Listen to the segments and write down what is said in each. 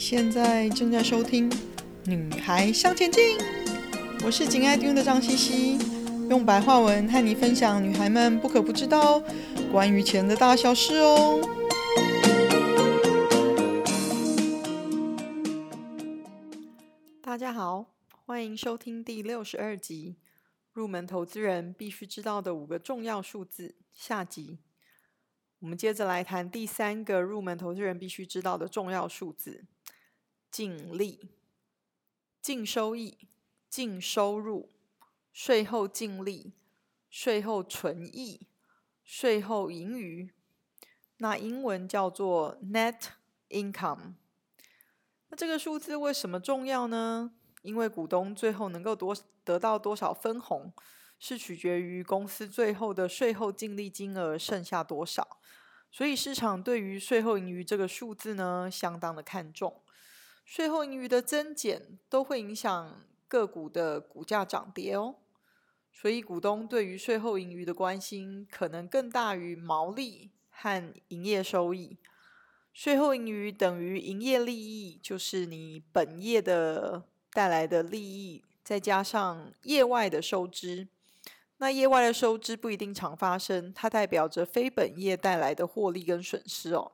现在正在收听《女孩向前进》，我是紧爱听的张茜茜，用白话文和你分享女孩们不可不知道关于钱的大小事哦。大家好，欢迎收听第六十二集《入门投资人必须知道的五个重要数字》下集。我们接着来谈第三个入门投资人必须知道的重要数字。净利、净收益、净收入、税后净利、税后纯益、税后盈余，那英文叫做 Net Income。那这个数字为什么重要呢？因为股东最后能够多得到多少分红，是取决于公司最后的税后净利金额剩下多少。所以市场对于税后盈余这个数字呢，相当的看重。税后盈余的增减都会影响个股的股价涨跌哦，所以股东对于税后盈余的关心可能更大于毛利和营业收益。税后盈余等于营业利益，就是你本业的带来的利益，再加上业外的收支。那业外的收支不一定常发生，它代表着非本业带来的获利跟损失哦。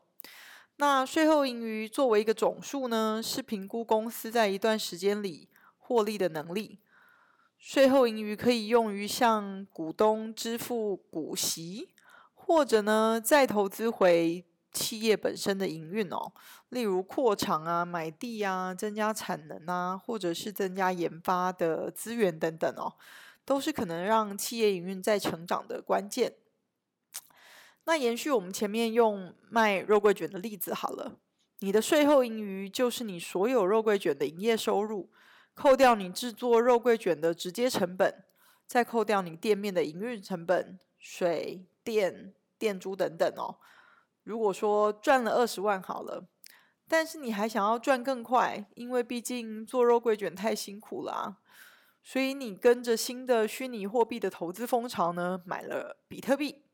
那税后盈余作为一个总数呢，是评估公司在一段时间里获利的能力。税后盈余可以用于向股东支付股息，或者呢再投资回企业本身的营运哦，例如扩厂啊、买地啊、增加产能啊，或者是增加研发的资源等等哦，都是可能让企业营运再成长的关键。那延续我们前面用卖肉桂卷的例子好了，你的税后盈余就是你所有肉桂卷的营业收入，扣掉你制作肉桂卷的直接成本，再扣掉你店面的营运成本、水电、店租等等哦。如果说赚了二十万好了，但是你还想要赚更快，因为毕竟做肉桂卷太辛苦了，所以你跟着新的虚拟货币的投资风潮呢，买了比特币。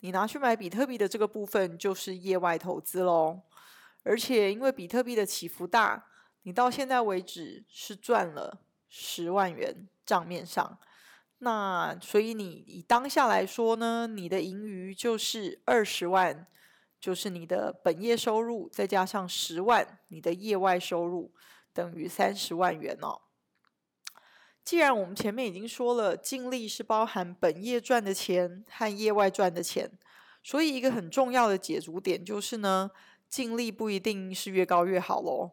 你拿去买比特币的这个部分就是业外投资喽，而且因为比特币的起伏大，你到现在为止是赚了十万元账面上，那所以你以当下来说呢，你的盈余就是二十万，就是你的本业收入再加上十万，你的业外收入等于三十万元哦。既然我们前面已经说了，净利是包含本业赚的钱和业外赚的钱，所以一个很重要的解读点就是呢，净利不一定是越高越好喽。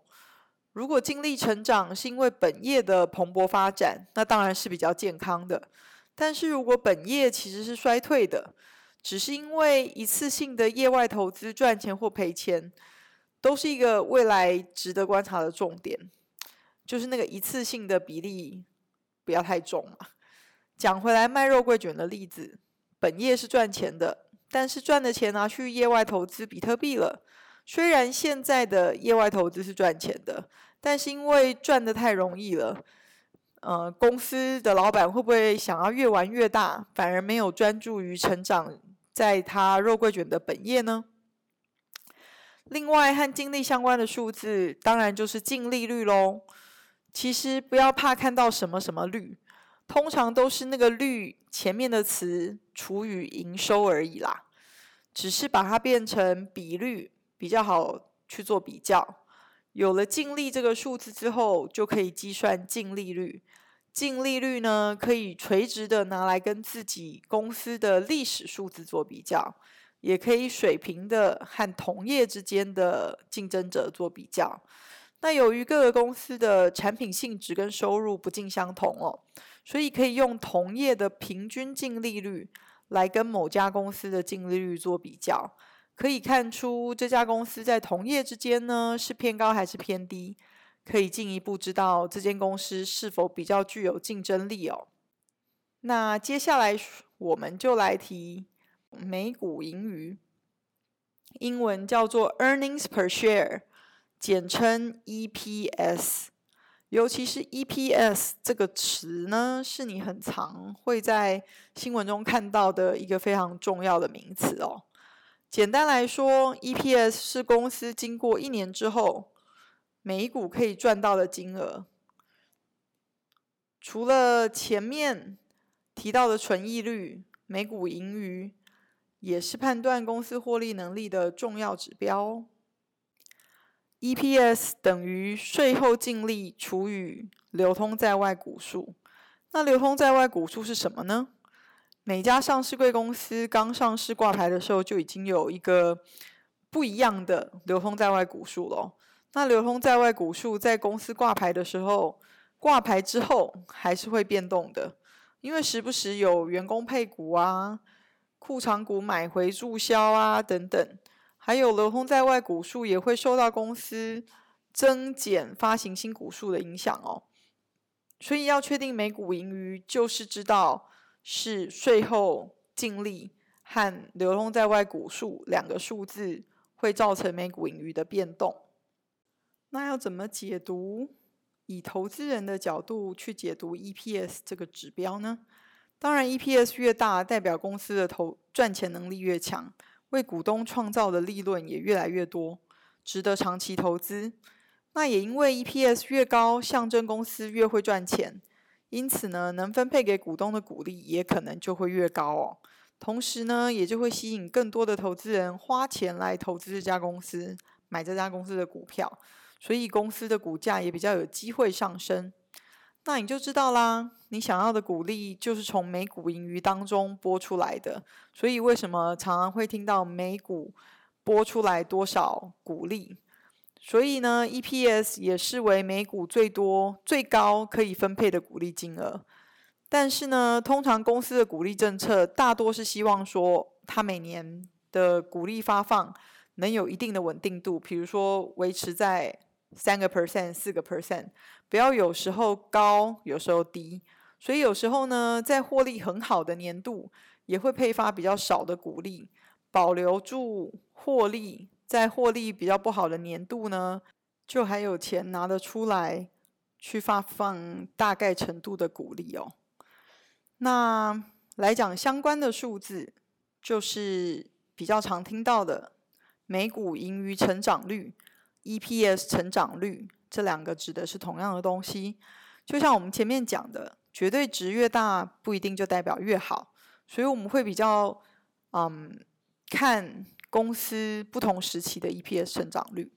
如果净利成长是因为本业的蓬勃发展，那当然是比较健康的。但是如果本业其实是衰退的，只是因为一次性的业外投资赚钱或赔钱，都是一个未来值得观察的重点，就是那个一次性的比例。不要太重嘛。讲回来，卖肉桂卷的例子，本业是赚钱的，但是赚的钱拿去业外投资比特币了。虽然现在的业外投资是赚钱的，但是因为赚得太容易了，呃，公司的老板会不会想要越玩越大，反而没有专注于成长在他肉桂卷的本业呢？另外，和净利相关的数字，当然就是净利率喽。其实不要怕看到什么什么率，通常都是那个率前面的词除以营收而已啦，只是把它变成比率比较好去做比较。有了净利这个数字之后，就可以计算净利率。净利率呢，可以垂直的拿来跟自己公司的历史数字做比较，也可以水平的和同业之间的竞争者做比较。那由于各个公司的产品性质跟收入不尽相同哦，所以可以用同业的平均净利率来跟某家公司的净利率做比较，可以看出这家公司在同业之间呢是偏高还是偏低，可以进一步知道这间公司是否比较具有竞争力哦。那接下来我们就来提每股盈余，英文叫做 earnings per share。简称 EPS，尤其是 EPS 这个词呢，是你很常会在新闻中看到的一个非常重要的名词哦。简单来说，EPS 是公司经过一年之后，每股可以赚到的金额。除了前面提到的纯益率，每股盈余也是判断公司获利能力的重要指标。EPS 等于税后净利除以流通在外股数。那流通在外股数是什么呢？每家上市贵公司刚上市挂牌的时候就已经有一个不一样的流通在外股数了。那流通在外股数在公司挂牌的时候，挂牌之后还是会变动的，因为时不时有员工配股啊、库藏股买回注销啊等等。还有流通在外股数也会受到公司增减发行新股数的影响哦，所以要确定每股盈余，就是知道是税后净利和流通在外股数两个数字会造成每股盈余的变动。那要怎么解读？以投资人的角度去解读 EPS 这个指标呢？当然，EPS 越大，代表公司的投赚钱能力越强。为股东创造的利润也越来越多，值得长期投资。那也因为 EPS 越高，象征公司越会赚钱，因此呢，能分配给股东的股利也可能就会越高哦。同时呢，也就会吸引更多的投资人花钱来投资这家公司，买这家公司的股票，所以公司的股价也比较有机会上升。那你就知道啦，你想要的股利就是从每股盈余当中拨出来的，所以为什么常常会听到每股拨出来多少股利？所以呢，EPS 也视为每股最多、最高可以分配的股利金额。但是呢，通常公司的股利政策大多是希望说，它每年的股利发放能有一定的稳定度，比如说维持在。三个 percent，四个 percent，不要有时候高，有时候低。所以有时候呢，在获利很好的年度，也会配发比较少的股利，保留住获利。在获利比较不好的年度呢，就还有钱拿得出来，去发放大概程度的股利哦。那来讲相关的数字，就是比较常听到的每股盈余成长率。EPS 成长率，这两个指的是同样的东西，就像我们前面讲的，绝对值越大不一定就代表越好，所以我们会比较嗯看公司不同时期的 EPS 成长率，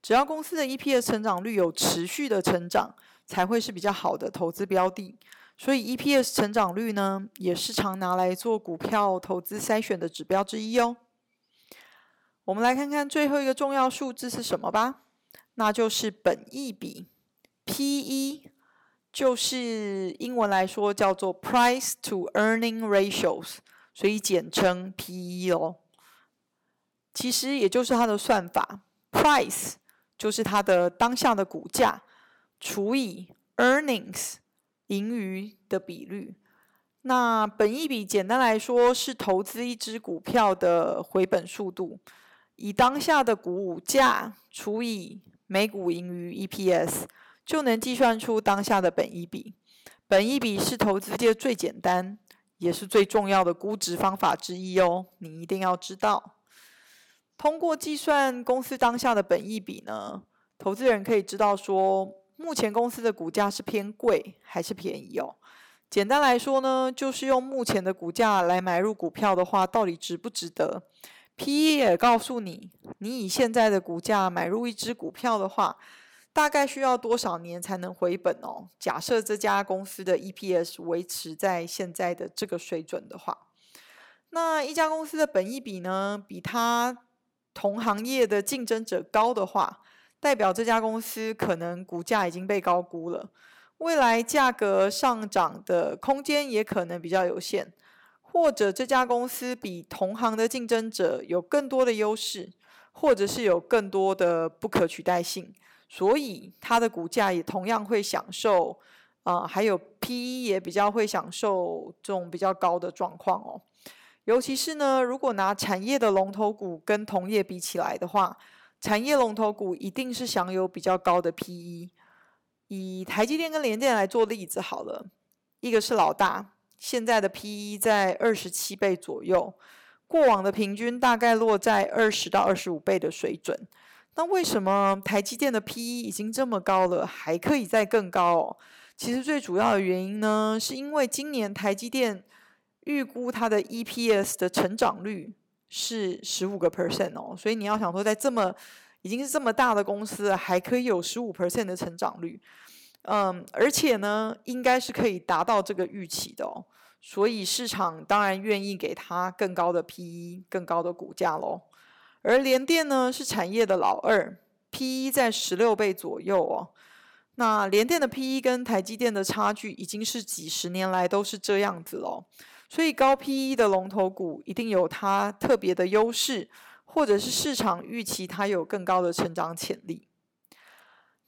只要公司的 EPS 成长率有持续的成长，才会是比较好的投资标的。所以 EPS 成长率呢，也是常拿来做股票投资筛选的指标之一哦。我们来看看最后一个重要数字是什么吧，那就是本益比，P/E，就是英文来说叫做 Price to Earning Ratios，所以简称 P/E 哦。其实也就是它的算法，Price 就是它的当下的股价除以 Earnings 盈余的比率。那本益比简单来说是投资一只股票的回本速度。以当下的股价除以每股盈余 EPS，就能计算出当下的本益比。本益比是投资界最简单，也是最重要的估值方法之一哦，你一定要知道。通过计算公司当下的本益比呢，投资人可以知道说，目前公司的股价是偏贵还是便宜哦。简单来说呢，就是用目前的股价来买入股票的话，到底值不值得？P/E 也告诉你，你以现在的股价买入一只股票的话，大概需要多少年才能回本哦？假设这家公司的 EPS 维持在现在的这个水准的话，那一家公司的本益比呢，比它同行业的竞争者高的话，代表这家公司可能股价已经被高估了，未来价格上涨的空间也可能比较有限。或者这家公司比同行的竞争者有更多的优势，或者是有更多的不可取代性，所以它的股价也同样会享受啊、还有 PE 也比较会享受这种比较高的状况哦。尤其是呢，如果拿产业的龙头股跟同业比起来的话，产业龙头股一定是享有比较高的 PE。以台积电跟联电来做例子好了，一个是老大。现在的 P/E 在二十七倍左右，过往的平均大概落在二十到二十五倍的水准。那为什么台积电的 PE 已经这么高了，还可以再更高哦？其实最主要的原因呢，是因为今年台积电预估它的 EPS 的成长率是十五个 percent 哦，所以你要想说，在这么已经是这么大的公司了，还可以有十五 percent 的成长率，嗯，而且呢，应该是可以达到这个预期的哦，所以市场当然愿意给它更高的 PE、更高的股价喽。而联电呢，是产业的老二，PE 在十六倍左右哦。那联电的 PE 跟台积电的差距已经是几十年来都是这样子喽。所以高 PE 的龙头股一定有它特别的优势，或者是市场预期它有更高的成长潜力。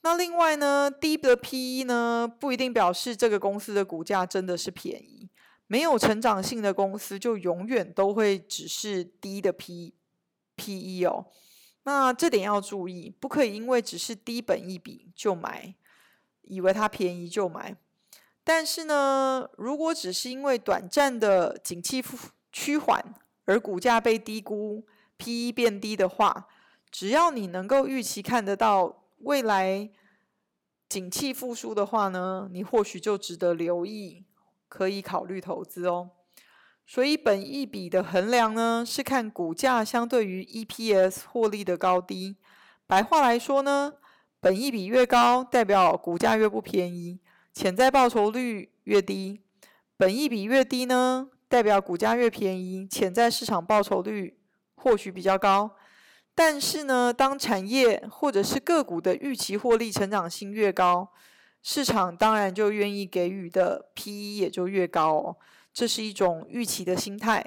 那另外呢，低的 PE 呢，不一定表示这个公司的股价真的是便宜。没有成长性的公司就永远都会只是低的 P，P/E 哦，那这点要注意，不可以因为只是低本一笔就买，以为它便宜就买。但是呢，如果只是因为短暂的景气趋缓而股价被低估，P/E 变低的话，只要你能够预期看得到未来景气复苏的话呢，你或许就值得留意，可以考虑投资哦。所以本益比的衡量呢，是看股价相对于 EPS 获利的高低。白话来说呢，本益比越高，代表股价越不便宜，潜在报酬率越低；本益比越低呢，代表股价越便宜，潜在市场报酬率或许比较高。但是呢，当产业或者是个股的预期获利成长性越高，市场当然就愿意给予的 PE 也就越高哦。这是一种预期的心态，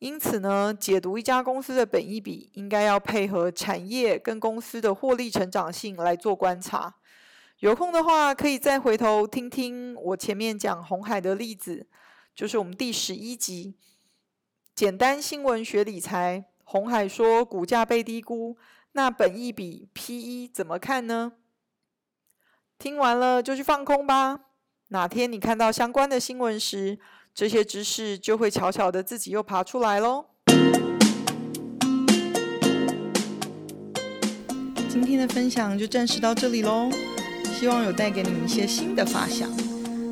因此呢，解读一家公司的本益比，应该要配合产业跟公司的获利成长性来做观察。有空的话，可以再回头听听我前面讲红海的例子，就是我们第十一集简单新闻学理财。红海说股价被低估，那本益比 PE 怎么看呢？听完了就去放空吧。哪天你看到相关的新闻时，这些知识就会悄悄的自己又爬出来喽。今天的分享就暂时到这里喽，希望有带给你一些新的发想。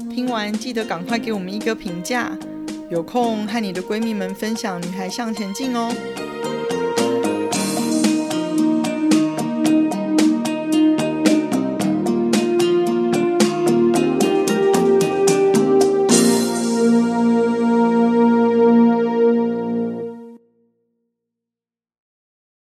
听完记得赶快给我们一个评价，有空和你的闺蜜们分享《女孩向前进》哦。